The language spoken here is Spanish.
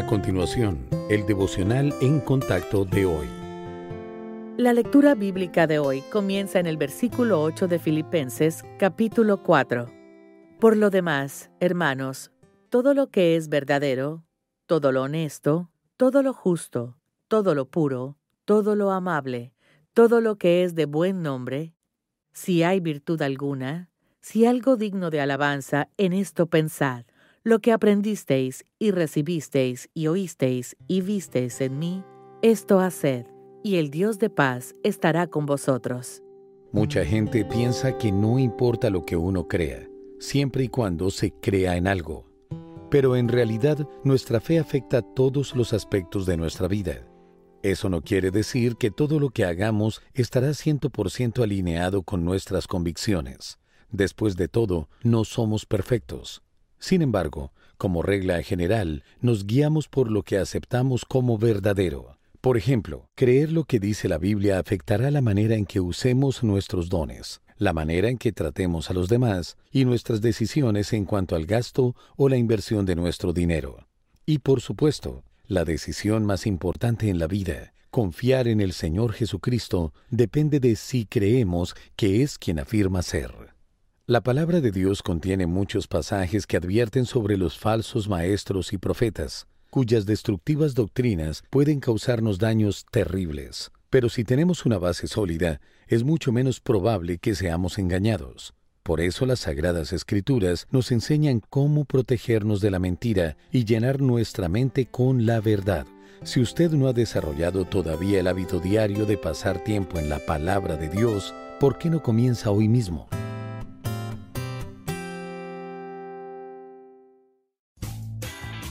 A continuación, el devocional en contacto de hoy. La lectura bíblica de hoy comienza en el versículo 8 de Filipenses capítulo 4. Por lo demás, hermanos, todo lo que es verdadero, todo lo honesto, todo lo justo, todo lo puro, todo lo amable, todo lo que es de buen nombre, si hay virtud alguna, si algo digno de alabanza, en esto pensad lo que aprendisteis y recibisteis y oísteis y visteis en mí, esto haced, y el Dios de paz estará con vosotros. Mucha gente piensa que no importa lo que uno crea, siempre y cuando se crea en algo. Pero en realidad nuestra fe afecta todos los aspectos de nuestra vida. Eso no quiere decir que todo lo que hagamos estará 100% alineado con nuestras convicciones. Después de todo, no somos perfectos. Sin embargo, como regla general, nos guiamos por lo que aceptamos como verdadero. Por ejemplo, creer lo que dice la Biblia afectará la manera en que usemos nuestros dones, la manera en que tratemos a los demás y nuestras decisiones en cuanto al gasto o la inversión de nuestro dinero. Y por supuesto, la decisión más importante en la vida, confiar en el Señor Jesucristo, depende de si creemos que es quien afirma ser. La palabra de Dios contiene muchos pasajes que advierten sobre los falsos maestros y profetas, cuyas destructivas doctrinas pueden causarnos daños terribles. Pero si tenemos una base sólida, es mucho menos probable que seamos engañados. Por eso las Sagradas Escrituras nos enseñan cómo protegernos de la mentira y llenar nuestra mente con la verdad. Si usted no ha desarrollado todavía el hábito diario de pasar tiempo en la palabra de Dios, ¿por qué no comienza hoy mismo?